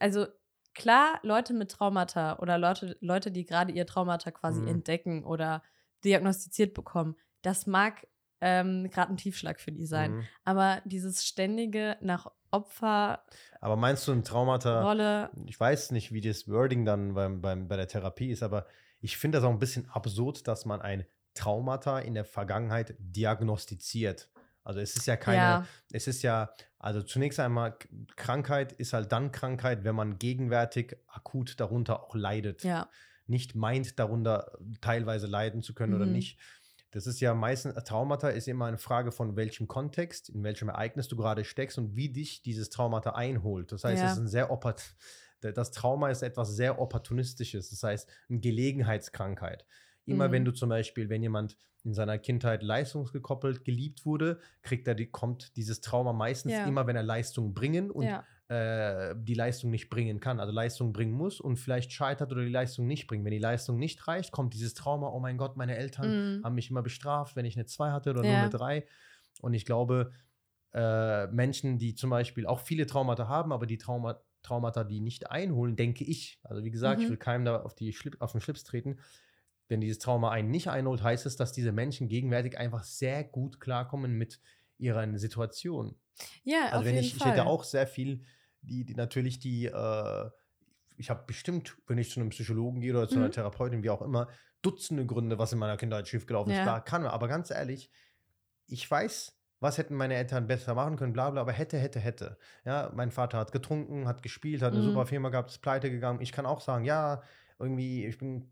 [SPEAKER 2] also klar, Leute mit Traumata oder Leute, Leute die gerade ihr Traumata quasi
[SPEAKER 1] Mhm.
[SPEAKER 2] entdecken oder diagnostiziert bekommen, das mag ähm, gerade ein Tiefschlag für die sein.
[SPEAKER 1] Mhm.
[SPEAKER 2] Aber dieses ständige nach Opfer.
[SPEAKER 1] Aber meinst du ein Traumata?
[SPEAKER 2] Rolle.
[SPEAKER 1] Ich weiß nicht, wie das Wording dann beim, beim, bei der Therapie ist, aber ich finde das auch ein bisschen absurd, dass man ein Traumata in der Vergangenheit diagnostiziert. Also es ist ja keine,
[SPEAKER 2] Ja.
[SPEAKER 1] es ist ja, also zunächst einmal, Krankheit ist halt dann Krankheit, wenn man gegenwärtig akut darunter auch leidet.
[SPEAKER 2] Ja,
[SPEAKER 1] Nicht meint, darunter teilweise leiden zu können oder
[SPEAKER 2] Mhm.
[SPEAKER 1] nicht. Das ist ja meistens, Traumata ist immer eine Frage von welchem Kontext, in welchem Ereignis du gerade steckst und wie dich dieses Traumata einholt. Das heißt,
[SPEAKER 2] Ja.
[SPEAKER 1] es ist ein sehr opport das Trauma ist etwas sehr Opportunistisches, das heißt, eine Gelegenheitskrankheit. Immer
[SPEAKER 2] Mhm.
[SPEAKER 1] wenn du zum Beispiel, wenn jemand in seiner Kindheit leistungsgekoppelt geliebt wurde, kriegt er die, kommt dieses Trauma meistens
[SPEAKER 2] Ja.
[SPEAKER 1] immer, wenn er Leistung bringen und
[SPEAKER 2] ja,
[SPEAKER 1] äh, die Leistung nicht bringen kann, also Leistung bringen muss und vielleicht scheitert oder die Leistung nicht bringt. Wenn die Leistung nicht reicht, kommt dieses Trauma, oh mein Gott, meine Eltern
[SPEAKER 2] Mhm.
[SPEAKER 1] haben mich immer bestraft, wenn ich eine 2 hatte oder nur
[SPEAKER 2] Ja.
[SPEAKER 1] eine 3. Und ich glaube, äh, Menschen, die zum Beispiel auch viele Traumata haben, aber die Trauma, Traumata, die nicht einholen, denke ich, also wie gesagt, ich
[SPEAKER 2] Mhm.
[SPEAKER 1] will keinem da auf, die Schlip, auf den Schlips treten, wenn dieses Trauma einen nicht einholt, heißt es, dass diese Menschen gegenwärtig einfach sehr gut klarkommen mit ihrer Situation.
[SPEAKER 2] ja
[SPEAKER 1] Also
[SPEAKER 2] auf
[SPEAKER 1] wenn
[SPEAKER 2] jeden
[SPEAKER 1] ich, ich
[SPEAKER 2] Fall.
[SPEAKER 1] hätte auch sehr viel, die, die natürlich die, äh, ich habe bestimmt, wenn ich zu einem Psychologen gehe oder zu einer
[SPEAKER 2] Mhm.
[SPEAKER 1] Therapeutin, wie auch immer, Dutzende Gründe, was in meiner Kindheit schiefgelaufen ist.
[SPEAKER 2] Ja.
[SPEAKER 1] Klar, kann man. Aber ganz ehrlich, ich weiß, was hätten meine Eltern besser machen können, bla bla, aber hätte, hätte, hätte. Ja, mein Vater hat getrunken, hat gespielt, hat eine
[SPEAKER 2] Mhm.
[SPEAKER 1] super Firma gehabt, ist pleite gegangen. Ich kann auch sagen, ja, irgendwie, ich bin,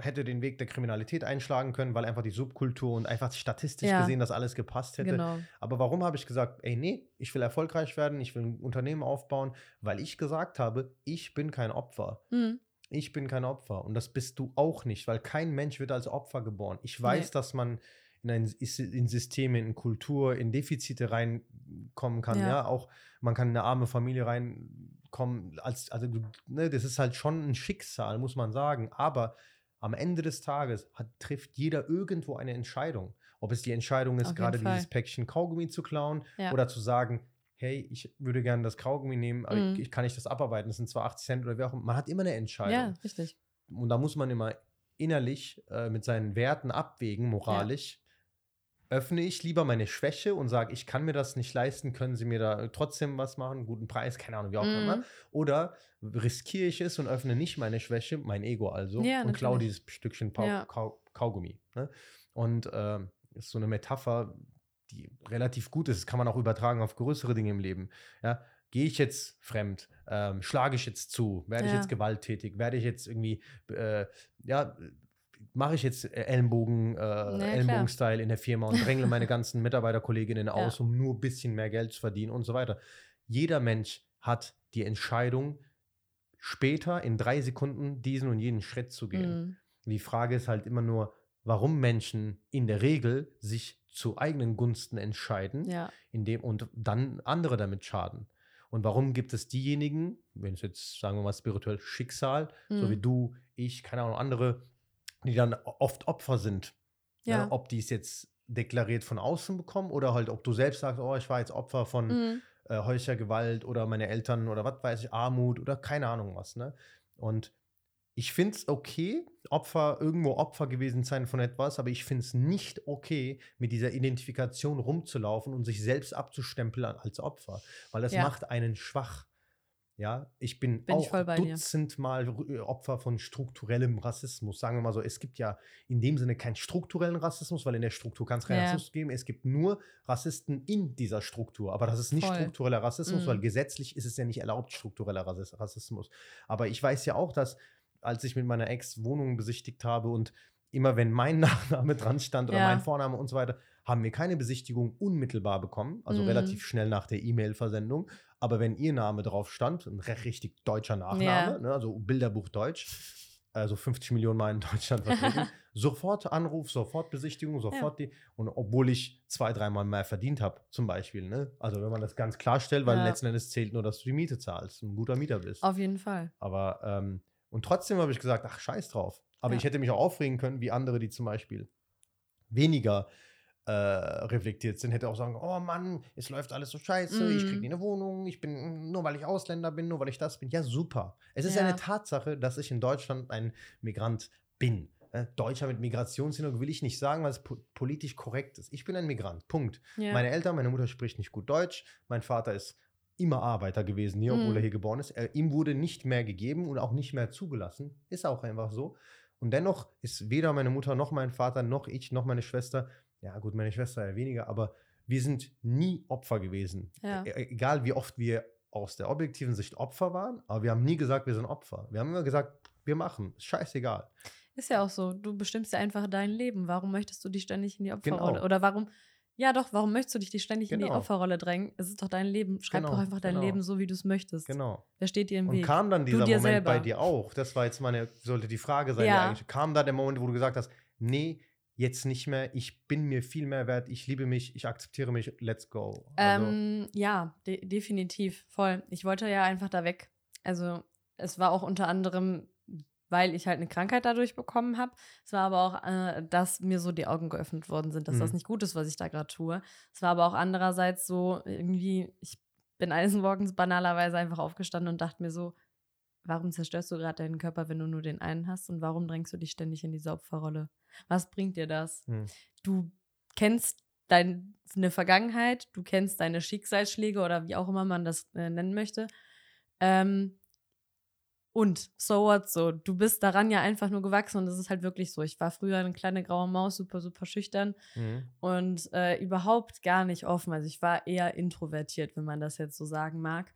[SPEAKER 1] hätte den Weg der Kriminalität einschlagen können, weil einfach die Subkultur und einfach statistisch
[SPEAKER 2] Ja.
[SPEAKER 1] gesehen das alles gepasst hätte.
[SPEAKER 2] Genau.
[SPEAKER 1] Aber warum habe ich gesagt, ey, nee, ich will erfolgreich werden, ich will ein Unternehmen aufbauen, weil ich gesagt habe, ich bin kein Opfer.
[SPEAKER 2] Mhm.
[SPEAKER 1] Ich bin kein Opfer und das bist du auch nicht, weil kein Mensch wird als Opfer geboren. Ich weiß,
[SPEAKER 2] Nee.
[SPEAKER 1] dass man in, ein, in Systeme, in Kultur, in Defizite reinkommen kann. Ja.
[SPEAKER 2] Ja.
[SPEAKER 1] auch man kann in eine arme Familie reinkommen. Als, also, ne, das ist halt schon ein Schicksal, muss man sagen. Aber am Ende des Tages hat, trifft jeder irgendwo eine Entscheidung. Ob es die Entscheidung ist, gerade
[SPEAKER 2] Fall.
[SPEAKER 1] dieses Päckchen Kaugummi zu klauen
[SPEAKER 2] Ja.
[SPEAKER 1] oder zu sagen, hey, ich würde gerne das Kaugummi nehmen, aber
[SPEAKER 2] Mhm.
[SPEAKER 1] ich, kann nicht das abarbeiten, das sind zwar 80 Cent oder wie auch immer. Man hat immer eine Entscheidung.
[SPEAKER 2] Ja, richtig.
[SPEAKER 1] Und da muss man immer innerlich äh, mit seinen Werten abwägen, moralisch. Öffne ich lieber meine Schwäche und sage, ich kann mir das nicht leisten, können Sie mir da trotzdem was machen, guten Preis, keine Ahnung, wie auch
[SPEAKER 2] Mhm.
[SPEAKER 1] immer. Oder riskiere ich es und öffne nicht meine Schwäche, mein Ego also,
[SPEAKER 2] Ja,
[SPEAKER 1] und klaue dieses Stückchen Pau
[SPEAKER 2] Ja.
[SPEAKER 1] Kau Kaugummi. Ne? Und ähm, ist so eine Metapher, die relativ gut ist. Das kann man auch übertragen auf größere Dinge im Leben. Ja? Gehe ich jetzt fremd? Ähm, schlage ich jetzt zu? Werde ich
[SPEAKER 2] Ja.
[SPEAKER 1] jetzt gewalttätig? Werde ich jetzt irgendwie, äh, ja, mache ich jetzt äh, Ellenbogen, äh,
[SPEAKER 2] klar.
[SPEAKER 1] Ellenbogen-Style in der Firma und drängle meine ganzen (laughs) Mitarbeiterkolleginnen
[SPEAKER 2] Ja.
[SPEAKER 1] aus, um nur ein bisschen mehr Geld zu verdienen und so weiter. Jeder Mensch hat die Entscheidung, später in drei Sekunden diesen und jenen Schritt zu gehen.
[SPEAKER 2] Mhm.
[SPEAKER 1] Die Frage ist halt immer nur, warum Menschen in der Regel sich zu eigenen Gunsten entscheiden
[SPEAKER 2] Ja,
[SPEAKER 1] indem, und dann andere damit schaden. Und warum gibt es diejenigen, wenn es jetzt, sagen wir mal, spirituell Schicksal, so
[SPEAKER 2] Mhm.
[SPEAKER 1] wie du, ich, keine Ahnung, andere, die dann oft Opfer sind.
[SPEAKER 2] Ja.
[SPEAKER 1] Ne? Ob die es jetzt deklariert von außen bekommen oder halt, ob du selbst sagst, oh, ich war jetzt Opfer von
[SPEAKER 2] Mhm.
[SPEAKER 1] äh, häuslicher Gewalt oder meine Eltern oder was weiß ich, Armut oder keine Ahnung was. Ne? Und ich finde es okay, Opfer, irgendwo Opfer gewesen sein von etwas, aber ich finde es nicht okay, mit dieser Identifikation rumzulaufen und sich selbst abzustempeln als Opfer, weil das
[SPEAKER 2] Ja.
[SPEAKER 1] macht einen schwach. Ja, ich bin,
[SPEAKER 2] Bin ich
[SPEAKER 1] auch
[SPEAKER 2] dir.
[SPEAKER 1] dutzendmal äh, Opfer von strukturellem Rassismus. Sagen wir mal so, es gibt ja in dem Sinne keinen strukturellen Rassismus, weil in der Struktur kann es keinen
[SPEAKER 2] Ja.
[SPEAKER 1] Rassismus geben. Es gibt nur Rassisten in dieser Struktur. Aber das ist nicht
[SPEAKER 2] Voll.
[SPEAKER 1] struktureller Rassismus,
[SPEAKER 2] Mhm.
[SPEAKER 1] weil gesetzlich ist es ja nicht erlaubt, struktureller Rassis- Rassismus. Aber ich weiß ja auch, dass als ich mit meiner Ex Wohnung besichtigt habe und immer wenn mein (laughs) Nachname dran stand oder
[SPEAKER 2] Ja.
[SPEAKER 1] mein Vorname und so weiter, haben wir keine Besichtigung unmittelbar bekommen, also
[SPEAKER 2] Mhm.
[SPEAKER 1] relativ schnell nach der E-Mail-Versendung. Aber wenn ihr Name drauf stand, ein re- richtig deutscher Nachname,
[SPEAKER 2] Ja.
[SPEAKER 1] ne, also Bilderbuch Deutsch, also 50 Millionen Mal in Deutschland vertreten, (laughs) sofort Anruf, sofort Besichtigung, sofort die. Und obwohl ich zwei, dreimal mehr verdient habe, zum Beispiel. Ne? Also wenn man das ganz klarstellt, weil
[SPEAKER 2] Ja.
[SPEAKER 1] letzten Endes zählt nur, dass du die Miete zahlst, ein guter Mieter bist.
[SPEAKER 2] Auf jeden Fall.
[SPEAKER 1] Aber, ähm, und trotzdem habe ich gesagt, ach, scheiß drauf. Aber
[SPEAKER 2] Ja.
[SPEAKER 1] ich hätte mich auch aufregen können, wie andere, die zum Beispiel weniger äh, reflektiert sind, hätte auch sagen, oh Mann, es läuft alles so scheiße, ich kriege
[SPEAKER 2] Mhm.
[SPEAKER 1] nie eine Wohnung, ich bin, nur weil ich Ausländer bin, nur weil ich das bin. Ja, super. Es ist
[SPEAKER 2] Ja.
[SPEAKER 1] eine Tatsache, dass ich in Deutschland ein Migrant bin. äh, Deutscher mit Migrationshintergrund will ich nicht sagen, weil es po politisch korrekt ist. Ich bin ein Migrant, Punkt. Ja. Meine Eltern, meine Mutter spricht nicht gut Deutsch, mein Vater ist immer Arbeiter gewesen hier, obwohl mm. er hier geboren ist. Er, ihm wurde nicht mehr gegeben und auch nicht mehr zugelassen. Ist auch einfach so. Und dennoch ist weder meine Mutter noch mein Vater noch ich noch meine Schwester, ja gut, meine Schwester ja weniger, aber wir sind nie Opfer gewesen. Ja. E, e egal wie oft wir aus der objektiven Sicht Opfer waren, aber wir haben nie gesagt, wir sind Opfer. Wir haben immer gesagt, wir machen, scheißegal.
[SPEAKER 2] Ist ja auch so. Du bestimmst ja einfach dein Leben. Warum möchtest du dich ständig in die Opferrolle? Genau. Oder warum, ja doch, warum möchtest du dich ständig genau. in die genau. Opferrolle drängen? Es ist doch dein Leben. Schreib genau. doch einfach dein genau. Leben so, wie du es möchtest.
[SPEAKER 1] Genau.
[SPEAKER 2] Wer steht dir im
[SPEAKER 1] Und
[SPEAKER 2] Weg?
[SPEAKER 1] kam dann dieser Moment selber. bei dir auch? Das war jetzt meine, sollte die Frage sein, ja. eigentlich. Kam da der Moment, wo du gesagt hast, nee, jetzt nicht mehr, ich bin mir viel mehr wert, ich liebe mich, ich akzeptiere mich, let's go.
[SPEAKER 2] Also, ähm, ja, de definitiv, voll. Ich wollte ja einfach da weg. Also es war auch unter anderem weil ich halt eine Krankheit dadurch bekommen habe. Es war aber auch, äh, dass mir so die Augen geöffnet worden sind, dass mhm. das nicht gut ist, was ich da gerade tue. Es war aber auch andererseits so irgendwie, ich bin eines Morgens banalerweise einfach aufgestanden und dachte mir so, warum zerstörst du gerade deinen Körper, wenn du nur den einen hast und warum drängst du dich ständig in diese Opferrolle? Was bringt dir das? Mhm. Du kennst deine Vergangenheit, du kennst deine Schicksalsschläge oder wie auch immer man das äh, nennen möchte. Ähm, und so what so. Du bist daran ja einfach nur gewachsen und das ist halt wirklich so. Ich war früher eine kleine graue Maus, super, super schüchtern mhm. und äh, überhaupt gar nicht offen. Also ich war eher introvertiert, wenn man das jetzt so sagen mag.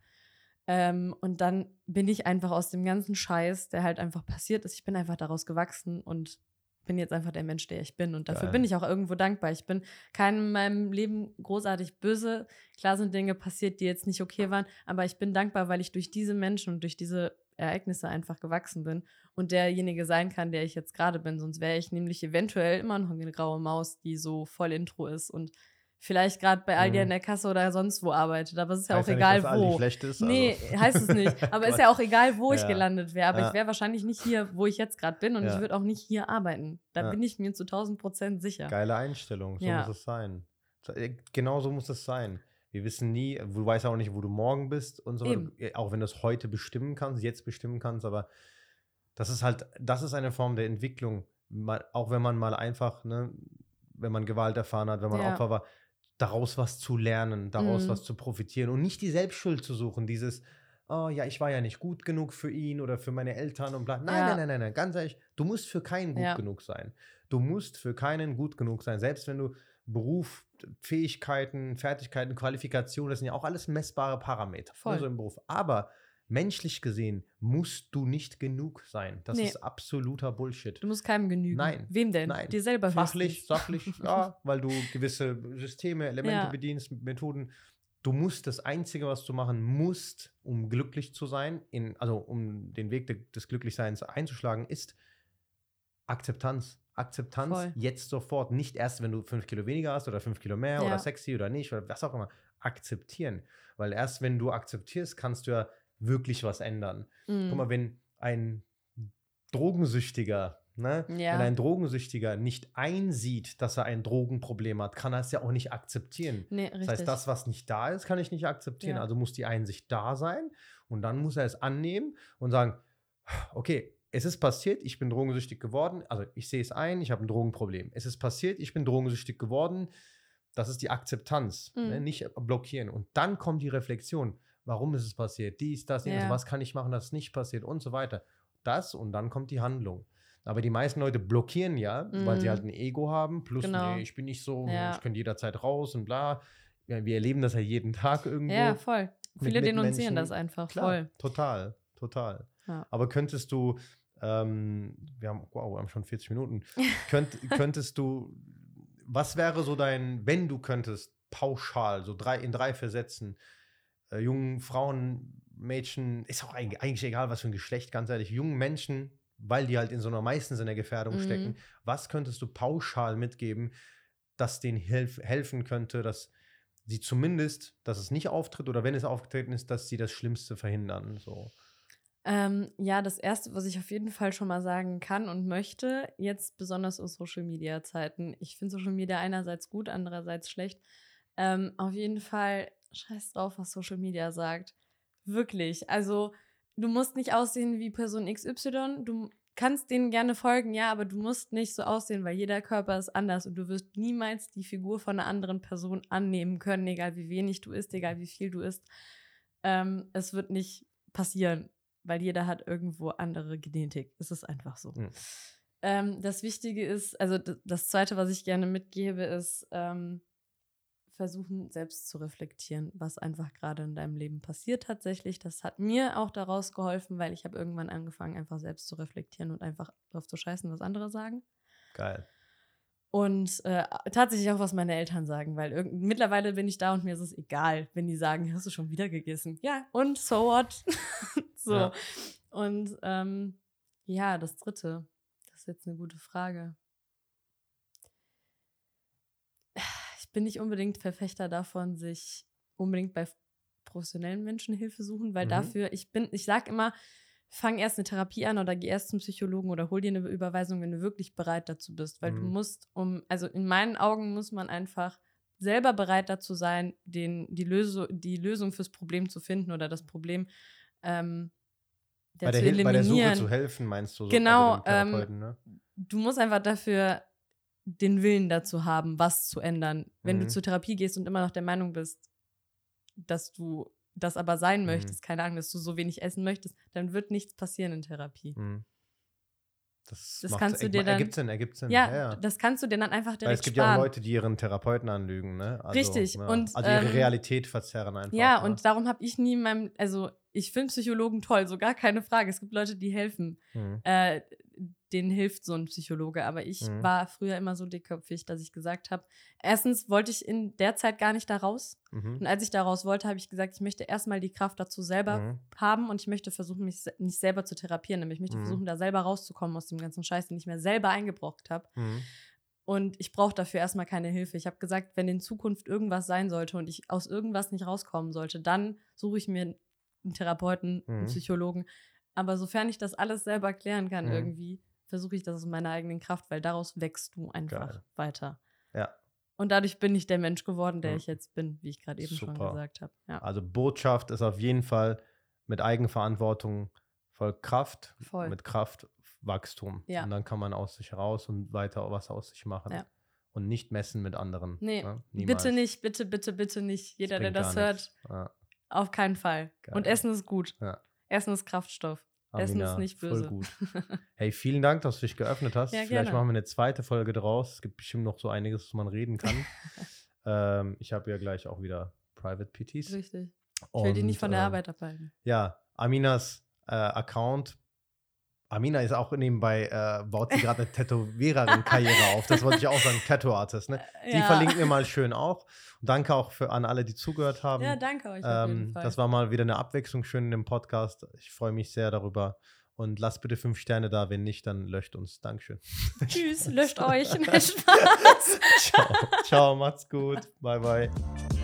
[SPEAKER 2] Ähm, und dann bin ich einfach aus dem ganzen Scheiß, der halt einfach passiert ist, ich bin einfach daraus gewachsen und bin jetzt einfach der Mensch, der ich bin. Und dafür Geil. bin ich auch irgendwo dankbar. Ich bin keinem in meinem Leben großartig böse. Klar sind Dinge passiert, die jetzt nicht okay waren, aber ich bin dankbar, weil ich durch diese Menschen und durch diese Ereignisse einfach gewachsen bin und derjenige sein kann, der ich jetzt gerade bin. Sonst wäre ich nämlich eventuell immer noch eine graue Maus, die so voll Intro ist und vielleicht gerade bei Aldi mhm. in der Kasse oder sonst wo arbeitet. Aber es ist ja heißt auch ja egal, nicht, wo.
[SPEAKER 1] schlecht ist,
[SPEAKER 2] nee, also. (laughs) heißt es nicht. (laughs) Aber es ist ja auch egal, wo ich gelandet wäre. Aber ja. ich wäre wahrscheinlich nicht hier, wo ich jetzt gerade bin und ja. ich würde auch nicht hier arbeiten. Da bin ich mir zu 1000 Prozent sicher.
[SPEAKER 1] Geile Einstellung, so muss es sein. Äh, genau so muss es sein. Wir wissen nie, du weißt auch nicht, wo du morgen bist und so. Eben. Äh, auch wenn du es heute bestimmen kannst, jetzt bestimmen kannst, aber das ist halt, das ist eine Form der Entwicklung. auch wenn man mal einfach, ne, wenn man Gewalt erfahren hat, wenn man ja. Opfer war, daraus was zu lernen, daraus mhm. was zu profitieren und nicht die Selbstschuld zu suchen, dieses, oh ja, ich war ja nicht gut genug für ihn oder für meine Eltern und bla. Nein, ja. nein, nein, nein, nein, ganz ehrlich, du musst für keinen gut ja. genug sein. Du musst für keinen gut genug sein, selbst wenn du Beruf, Fähigkeiten, Fertigkeiten, Qualifikationen, das sind ja auch alles messbare Parameter. Voll. Also im Beruf. Aber menschlich gesehen musst du nicht genug sein. Das nee. ist absoluter Bullshit.
[SPEAKER 2] Du musst keinem genügen.
[SPEAKER 1] Nein.
[SPEAKER 2] Wem denn?
[SPEAKER 1] Nein.
[SPEAKER 2] Dir selber
[SPEAKER 1] Fachlich, sachlich, (laughs) ja, weil du gewisse Systeme, Elemente ja. bedienst, Methoden. Du musst das Einzige, was du machen musst, um glücklich zu sein, in, also um den Weg des Glücklichseins einzuschlagen, ist Akzeptanz. Akzeptanz Voll. jetzt sofort. Nicht erst, wenn du fünf Kilo weniger hast oder fünf Kilo mehr ja. oder sexy oder nicht oder was auch immer. Akzeptieren. Weil erst wenn du akzeptierst, kannst du ja wirklich was ändern. Mhm. Guck mal, wenn ein Drogensüchtiger, ne, ja. wenn ein Drogensüchtiger nicht einsieht, dass er ein Drogenproblem hat, kann er es ja auch nicht akzeptieren.
[SPEAKER 2] Nee,
[SPEAKER 1] das heißt, das, was nicht da ist, kann ich nicht akzeptieren. Ja. Also muss die Einsicht da sein und dann muss er es annehmen und sagen, okay, es ist passiert, ich bin drogensüchtig geworden. Also ich sehe es ein, ich habe ein Drogenproblem. Es ist passiert, ich bin drogensüchtig geworden. Das ist die Akzeptanz, ne? mhm. ne? nicht blockieren. Und dann kommt die Reflexion. Warum ist es passiert? Dies, das, jenes. Ja. Was kann ich machen, dass es nicht passiert und so weiter. Das und dann kommt die Handlung. Aber die meisten Leute blockieren ja, mhm. weil sie mhm. halt ein Ego haben. Plus, genau. nee, ich bin nicht so, ja. ich könnte jederzeit raus und bla. Wir erleben das ja jeden Tag irgendwo.
[SPEAKER 2] Ja, voll. Viele denunzieren das einfach. Klar, voll.
[SPEAKER 1] Total, total. Ja. Aber könntest du ähm, wir haben, wow, wir haben schon 40 Minuten. (laughs) Könnt, könntest du, was wäre so dein, wenn du könntest, pauschal, so drei, in drei Versätzen, äh, jungen Frauen, Mädchen, ist auch eigentlich, eigentlich, egal, was für ein Geschlecht, ganz ehrlich, jungen Menschen, weil die halt in so einer meistens in der Gefährdung mhm. stecken, was könntest du pauschal mitgeben, das denen helf, helfen könnte, dass sie zumindest, dass es nicht auftritt oder wenn es aufgetreten ist, dass sie das Schlimmste verhindern, so.
[SPEAKER 2] Ähm, ja, das Erste, was ich auf jeden Fall schon mal sagen kann und möchte, jetzt besonders aus Social-Media-Zeiten. Ich finde Social Media einerseits gut, andererseits schlecht. Ähm, auf jeden Fall scheiß drauf, was Social Media sagt. Wirklich. Also, du musst nicht aussehen wie Person XY. Du kannst denen gerne folgen, ja, aber du musst nicht so aussehen, weil jeder Körper ist anders und du wirst niemals die Figur von einer anderen Person annehmen können, egal wie wenig du isst, egal wie viel du isst. Ähm, es wird nicht passieren, weil jeder hat irgendwo andere Genetik. Es ist einfach so. Mhm. Ähm, das Wichtige ist, also das Zweite, was ich gerne mitgebe, ist, ähm, versuchen, selbst zu reflektieren, was einfach gerade in deinem Leben passiert tatsächlich. Das hat mir auch daraus geholfen, weil ich habe irgendwann angefangen, einfach selbst zu reflektieren und einfach drauf zu scheißen, was andere sagen.
[SPEAKER 1] Geil.
[SPEAKER 2] Und äh, tatsächlich auch, was meine Eltern sagen, weil mittlerweile bin ich da und mir ist es egal, wenn die sagen, hast du schon wieder gegessen? Ja, und so what? (laughs) so. Ja. Und ähm, ja, das dritte, das ist jetzt eine gute Frage. Bin nicht unbedingt Verfechter davon, sich unbedingt bei professionellen Menschen Hilfe suchen, weil mhm. dafür, ich bin, ich sag immer, fang erst eine Therapie an oder geh erst zum Psychologen oder hol dir eine Überweisung, wenn du wirklich bereit dazu bist. Weil mhm. du musst, um, also in meinen Augen muss man einfach selber bereit dazu sein, den, die, Lösung, die Lösung fürs Problem zu finden oder das Problem ähm,
[SPEAKER 1] bei, der, bei der Suche zu helfen, meinst du? So
[SPEAKER 2] genau. Ähm, ne? Du musst einfach dafür den Willen dazu haben, was zu ändern. Wenn mhm. du zur Therapie gehst und immer noch der Meinung bist, dass du das aber sein mhm. möchtest, keine Ahnung, dass du so wenig essen möchtest, dann wird nichts passieren in Therapie. Mhm.
[SPEAKER 1] Das, das kannst du dir dann. Ergibt Sinn, ergibt Sinn.
[SPEAKER 2] Ja, ja, ja, das kannst du dir dann einfach direkt Weil
[SPEAKER 1] es gibt
[SPEAKER 2] sparen.
[SPEAKER 1] ja auch Leute, die ihren Therapeuten anlügen, ne?
[SPEAKER 2] Also, Richtig.
[SPEAKER 1] Ja.
[SPEAKER 2] Und,
[SPEAKER 1] also ihre ähm, Realität verzerren einfach.
[SPEAKER 2] Ja, ne? und darum habe ich nie in meinem, also ich finde Psychologen toll, so gar keine Frage. Es gibt Leute, die helfen. Mhm. Äh, denen hilft so ein Psychologe. Aber ich mhm. war früher immer so dickköpfig, dass ich gesagt habe, erstens wollte ich in der Zeit gar nicht da raus. Mhm. Und als ich da raus wollte, habe ich gesagt, ich möchte erstmal die Kraft dazu selber mhm. haben und ich möchte versuchen, mich nicht selber zu therapieren. Nämlich ich möchte mhm. versuchen, da selber rauszukommen aus dem ganzen Scheiß, den ich mir selber eingebrockt habe. Mhm. Und ich brauche dafür erstmal keine Hilfe. Ich habe gesagt, wenn in Zukunft irgendwas sein sollte und ich aus irgendwas nicht rauskommen sollte, dann suche ich mir einen Therapeuten, einen mhm. Psychologen. Aber sofern ich das alles selber klären kann, irgendwie, versuche ich das aus meiner eigenen Kraft, weil daraus wächst du einfach Geil. weiter.
[SPEAKER 1] Ja.
[SPEAKER 2] Und dadurch bin ich der Mensch geworden, der mhm. ich jetzt bin, wie ich gerade eben Super. schon gesagt habe. Ja.
[SPEAKER 1] Also Botschaft ist auf jeden Fall mit Eigenverantwortung voll Kraft, voll. mit Kraft Wachstum. Ja. Und dann kann man aus sich raus und weiter was aus sich machen. Ja. Und nicht messen mit anderen.
[SPEAKER 2] Nee, ne? bitte nicht, bitte, bitte, bitte nicht. Jeder, der das hört, auf keinen Fall. Geil. Und Essen ist gut. Essen ist Kraftstoff. Essen ist nicht böse.
[SPEAKER 1] Voll gut. (laughs) Hey, vielen Dank, dass du dich geöffnet hast. Ja, Vielleicht machen wir eine zweite Folge draus. Es gibt bestimmt noch so einiges, was man reden kann. (laughs) ähm, ich habe ja gleich auch wieder Private PTs.
[SPEAKER 2] Richtig. Ich will Und, die nicht von der äh, Arbeit abhalten.
[SPEAKER 1] Ja, Aminas äh, Account. Amina ist auch nebenbei, äh, baut sie gerade eine Tätowiererin-Karriere auf. Das wollte ich auch sagen, Tattoo-Artist. Ne? Die ja. verlinken wir mal schön auch. Und danke auch für, an alle, die zugehört haben.
[SPEAKER 2] Ja, danke euch.
[SPEAKER 1] Ähm, das war mal wieder eine Abwechslung schön in dem Podcast. Ich freue mich sehr darüber. Und lasst bitte fünf Sterne da. Wenn nicht, dann löscht uns. Dankeschön.
[SPEAKER 2] Tschüss, löscht euch. (laughs) Spaß.
[SPEAKER 1] Ciao. Ciao, macht's gut. Bye, bye.